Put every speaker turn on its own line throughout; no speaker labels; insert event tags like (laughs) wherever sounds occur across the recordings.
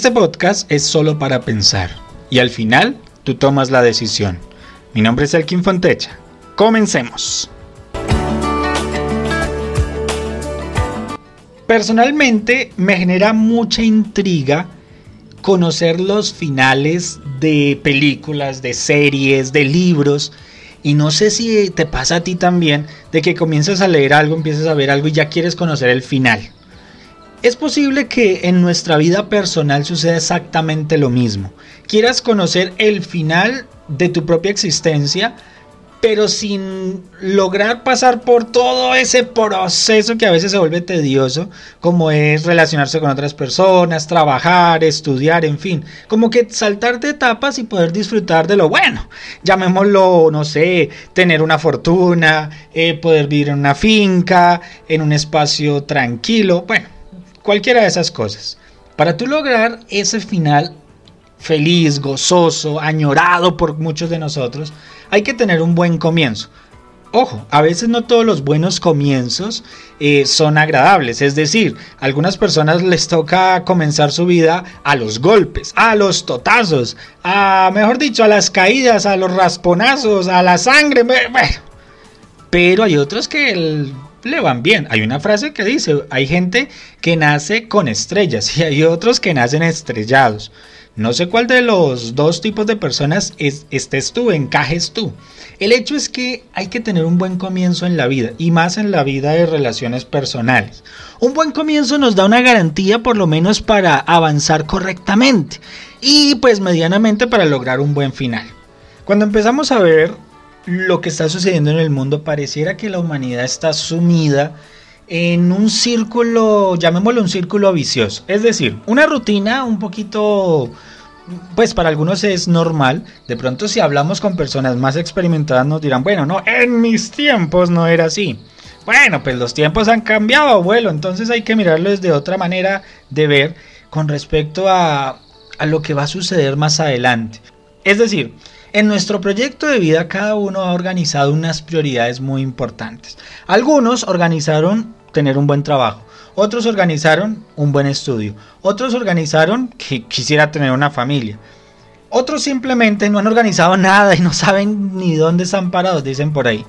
Este podcast es solo para pensar y al final tú tomas la decisión. Mi nombre es Elkin Fontecha. Comencemos. Personalmente me genera mucha intriga conocer los finales de películas, de series, de libros. Y no sé si te pasa a ti también de que comienzas a leer algo, empiezas a ver algo y ya quieres conocer el final. Es posible que en nuestra vida personal suceda exactamente lo mismo. Quieras conocer el final de tu propia existencia, pero sin lograr pasar por todo ese proceso que a veces se vuelve tedioso, como es relacionarse con otras personas, trabajar, estudiar, en fin, como que saltar de etapas y poder disfrutar de lo bueno, llamémoslo, no sé, tener una fortuna, eh, poder vivir en una finca, en un espacio tranquilo, bueno, cualquiera de esas cosas. Para tú lograr ese final feliz, gozoso, añorado por muchos de nosotros, hay que tener un buen comienzo. Ojo, a veces no todos los buenos comienzos eh, son agradables, es decir, a algunas personas les toca comenzar su vida a los golpes, a los totazos, a, mejor dicho, a las caídas, a los rasponazos, a la sangre. Pero hay otros que le van bien. Hay una frase que dice, hay gente que nace con estrellas (laughs) y hay otros que nacen estrellados. No sé cuál de los dos tipos de personas estés tú, encajes tú. El hecho es que hay que tener un buen comienzo en la vida y más en la vida de relaciones personales. Un buen comienzo nos da una garantía por lo menos para avanzar correctamente y pues medianamente para lograr un buen final. Cuando empezamos a ver lo que está sucediendo en el mundo pareciera que la humanidad está sumida en un círculo, llamémoslo un círculo vicioso. Es decir, una rutina un poquito, pues para algunos es normal. De pronto si hablamos con personas más experimentadas nos dirán, bueno, no, en mis tiempos no era así. Bueno, pues los tiempos han cambiado, abuelo, entonces hay que mirarlo desde otra manera de ver con respecto a, a lo que va a suceder más adelante. Es decir, en nuestro proyecto de vida cada uno ha organizado unas prioridades muy importantes. Algunos organizaron tener un buen trabajo. Otros organizaron un buen estudio. Otros organizaron que quisiera tener una familia. Otros simplemente no han organizado nada y no saben ni dónde están parados, dicen por ahí.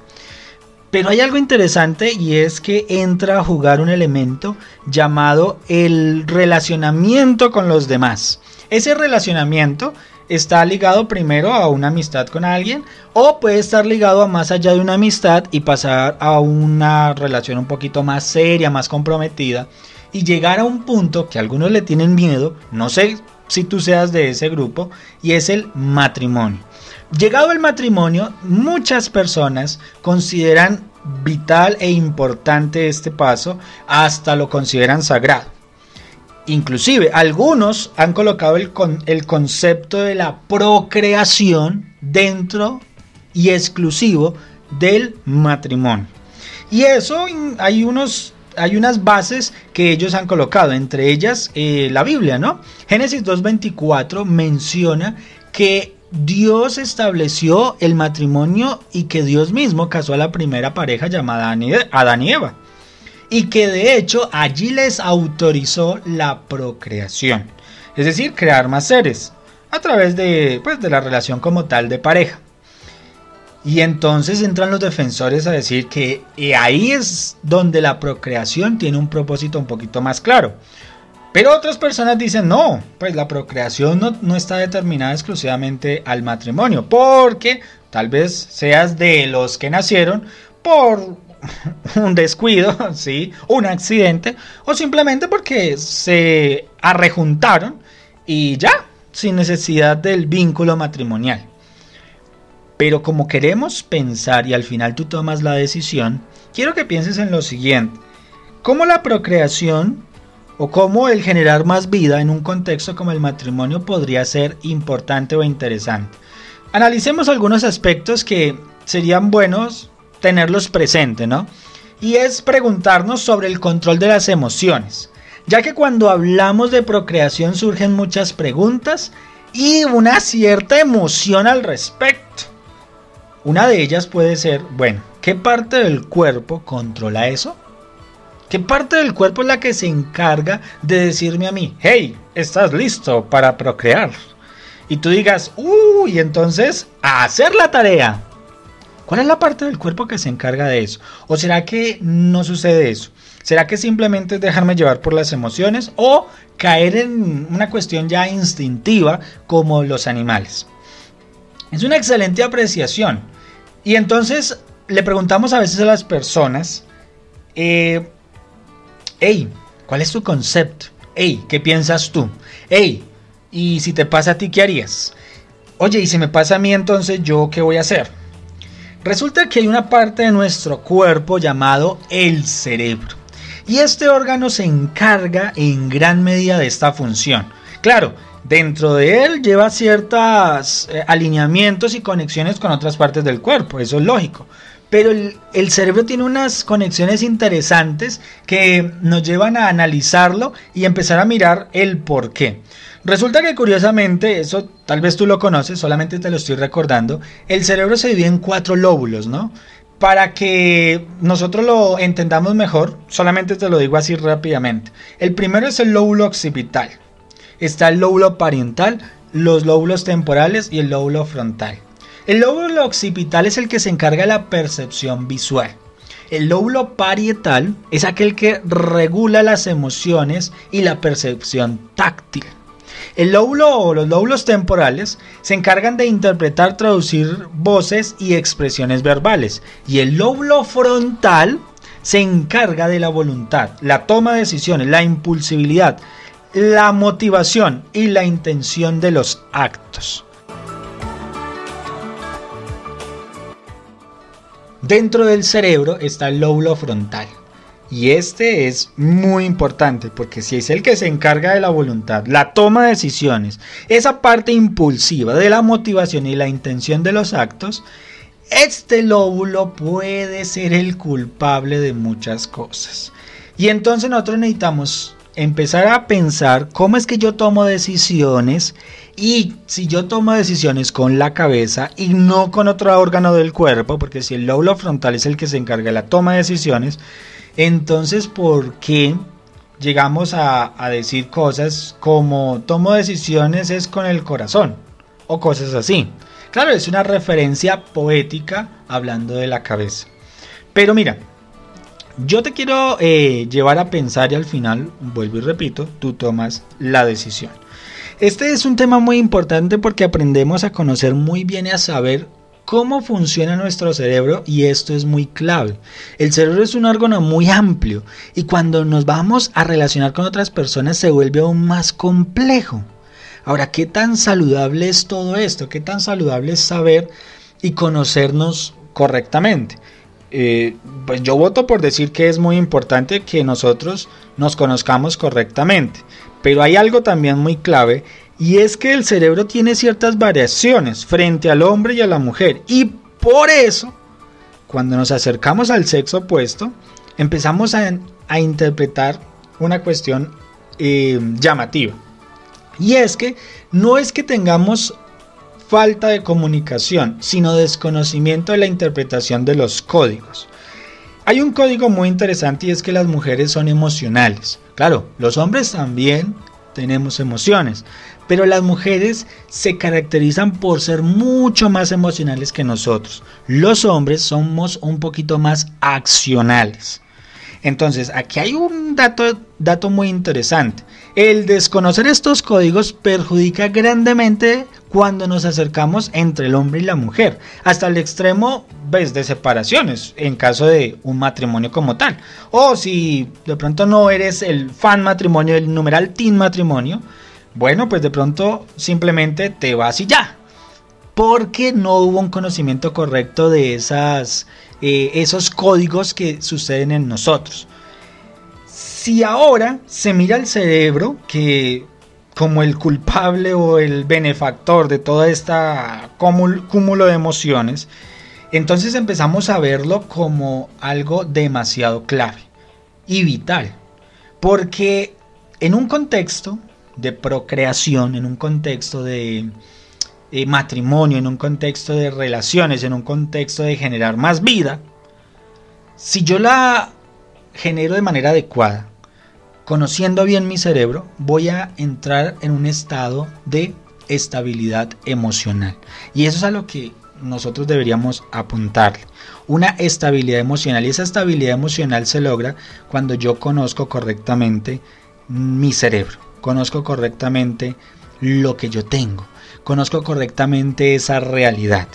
Pero hay algo interesante y es que entra a jugar un elemento llamado el relacionamiento con los demás. Ese relacionamiento está ligado primero a una amistad con alguien o puede estar ligado a más allá de una amistad y pasar a una relación un poquito más seria, más comprometida y llegar a un punto que algunos le tienen miedo, no sé si tú seas de ese grupo, y es el matrimonio. Llegado el matrimonio, muchas personas consideran vital e importante este paso, hasta lo consideran sagrado. Inclusive algunos han colocado el, el concepto de la procreación dentro y exclusivo del matrimonio. Y eso hay unos hay unas bases que ellos han colocado, entre ellas eh, la Biblia, ¿no? Génesis 2.24 menciona que Dios estableció el matrimonio y que Dios mismo casó a la primera pareja llamada Adán y Eva y que de hecho allí les autorizó la procreación, es decir, crear más seres a través de, pues, de la relación como tal de pareja. Y entonces entran los defensores a decir que ahí es donde la procreación tiene un propósito un poquito más claro. Pero otras personas dicen, no, pues la procreación no, no, está determinada exclusivamente al matrimonio, porque tal vez seas de los que nacieron por (laughs) un descuido, (laughs) ¿sí? un accidente, o simplemente porque se arrejuntaron y ya, sin necesidad del vínculo matrimonial. Pero como queremos pensar y al final tú tomas la decisión, quiero que pienses en lo siguiente. ¿Cómo la procreación o cómo el generar más vida en un contexto como el matrimonio podría ser importante o interesante? Analicemos algunos aspectos que serían buenos tenerlos presentes, ¿no? Y es preguntarnos sobre el control de las emociones, ya que cuando hablamos de procreación surgen muchas preguntas y una cierta emoción al respecto. Una de ellas puede ser, bueno, ¿qué parte del cuerpo controla eso? ¿Qué parte del cuerpo es la que se encarga de decirme a mí, hey, estás listo para procrear? Y tú digas, uy, entonces, a hacer la tarea. ¿Cuál es la parte del cuerpo que se encarga de eso? ¿O será que no sucede eso? ¿Será que simplemente es dejarme llevar por las emociones o caer en una cuestión ya instintiva como los animales? Es una excelente apreciación. Y entonces le preguntamos a veces a las personas, eh, hey, ¿cuál es tu concepto? Hey, ¿qué piensas tú? Hey, ¿y si te pasa a ti, qué harías? Oye, ¿y si me pasa a mí entonces yo qué voy a hacer? Resulta que hay una parte de nuestro cuerpo llamado el cerebro. Y este órgano se encarga en gran medida de esta función. Claro, dentro de él lleva ciertos eh, alineamientos y conexiones con otras partes del cuerpo, eso es lógico. Pero el, cerebro tiene unas conexiones interesantes que nos llevan a analizarlo y empezar a mirar el por qué. Resulta que curiosamente, eso tal vez tú lo conoces, solamente te lo estoy recordando, el cerebro se divide en cuatro lóbulos, ¿no? Para que nosotros lo entendamos mejor, solamente te lo digo así rápidamente. El primero es el lóbulo occipital. Está el lóbulo pariental, los lóbulos temporales y el lóbulo frontal. El lóbulo occipital es el que se encarga de la percepción visual. El lóbulo parietal es aquel que regula las emociones y la percepción táctil. El lóbulo o los lóbulos temporales se encargan de interpretar, traducir voces y expresiones verbales. Y el lóbulo frontal se encarga de la voluntad, la toma de decisiones, la impulsibilidad, la motivación y la intención de los actos. Dentro del cerebro está el lóbulo frontal. Y este es muy importante porque si es el que se encarga de la voluntad, la toma de decisiones, esa parte impulsiva de la motivación y la intención de los actos, este lóbulo puede ser el culpable de muchas cosas. Y entonces nosotros necesitamos empezar a pensar cómo es que yo tomo decisiones y si yo tomo decisiones con la cabeza y no con otro órgano del cuerpo, porque si el lóbulo frontal es el que se encarga de la toma de decisiones, entonces ¿por qué llegamos a, decir cosas como tomo decisiones es con el corazón o cosas así? Claro, es una referencia poética hablando de la cabeza. Pero mira, yo te quiero eh, llevar a pensar y al final, vuelvo y repito, tú tomas la decisión. Este es un tema muy importante porque aprendemos a conocer muy bien y a saber cómo funciona nuestro cerebro y esto es muy clave. El cerebro es un órgano muy amplio y cuando nos vamos a relacionar con otras personas se vuelve aún más complejo. Ahora, ¿qué tan saludable es todo esto? ¿Qué tan saludable es saber y conocernos correctamente? Eh, pues yo voto por decir que es muy importante que nosotros nos conozcamos correctamente. Pero hay algo también muy clave y es que el cerebro tiene ciertas variaciones frente al hombre y a la mujer. Y por eso, cuando nos acercamos al sexo opuesto, empezamos a, interpretar una cuestión eh, llamativa. Y es que no es que tengamos falta de comunicación, sino desconocimiento de la interpretación de los códigos. Hay un código muy interesante y es que las mujeres son emocionales. Claro, los hombres también tenemos emociones, pero las mujeres se caracterizan por ser mucho más emocionales que nosotros. Los hombres somos un poquito más accionales. Entonces, aquí hay un dato, dato muy interesante. El desconocer estos códigos perjudica grandemente cuando nos acercamos entre el hombre y la mujer, hasta el extremo ves, de separaciones en caso de un matrimonio como tal. O si de pronto no eres el fan matrimonio, el numeral teen matrimonio, bueno, pues de pronto simplemente te vas y ya. Porque no hubo un conocimiento correcto de esas eh, esos códigos que suceden en nosotros. Si ahora se mira el cerebro, que como el culpable o el benefactor de toda esta cúmulo de emociones, entonces empezamos a verlo como algo demasiado clave y vital. Porque en un contexto de procreación, en un contexto de matrimonio, en un contexto de relaciones, en un contexto de generar más vida, si yo la genero de manera adecuada, conociendo bien mi cerebro, voy a entrar en un estado de estabilidad emocional. Y eso es a lo que nosotros deberíamos apuntarle. Una estabilidad emocional. Y esa estabilidad emocional se logra cuando yo conozco correctamente mi cerebro. Conozco correctamente lo que yo tengo. Conozco correctamente esa realidad.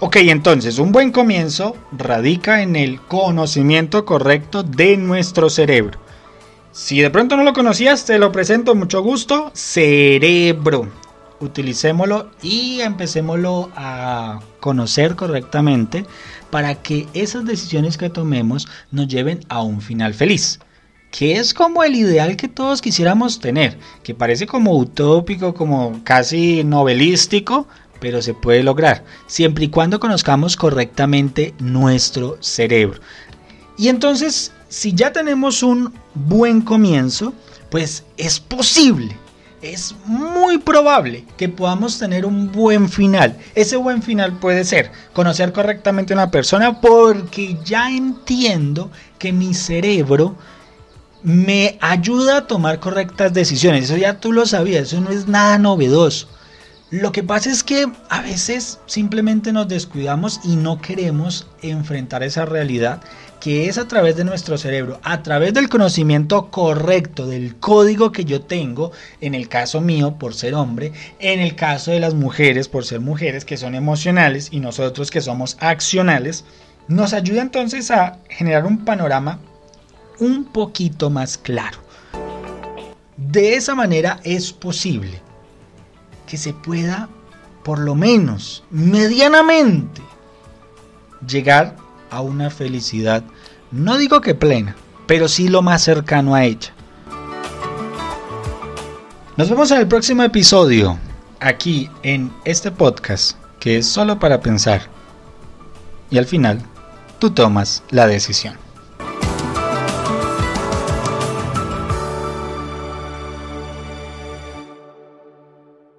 Ok, entonces un buen comienzo radica en el conocimiento correcto de nuestro cerebro. Si de pronto no lo conocías, te lo presento, mucho gusto, cerebro. Utilicémoslo y empecémoslo a conocer correctamente para que esas decisiones que tomemos nos lleven a un final feliz que es como el ideal que todos quisiéramos tener, que parece como utópico, como casi novelístico, pero se puede lograr, siempre y cuando conozcamos correctamente nuestro cerebro. Y entonces, si ya tenemos un buen comienzo, pues es posible, es muy probable que podamos tener un buen final. Ese buen final puede ser conocer correctamente a una persona porque ya entiendo que mi cerebro me ayuda a tomar correctas decisiones. Eso ya tú lo sabías, eso no es nada novedoso. Lo que pasa es que a veces simplemente nos descuidamos y no queremos enfrentar esa realidad que es a través de nuestro cerebro, a través del conocimiento correcto del código que yo tengo, en el caso mío por ser hombre, en el caso de las mujeres por ser mujeres que son emocionales y nosotros que somos accionales, nos ayuda entonces a generar un panorama un poquito más claro. De esa manera es posible que se pueda, por lo menos, medianamente, llegar a una felicidad, no digo que plena, pero sí lo más cercano a ella. Nos vemos en el próximo episodio, aquí en este podcast, que es solo para pensar. Y al final, tú tomas la decisión.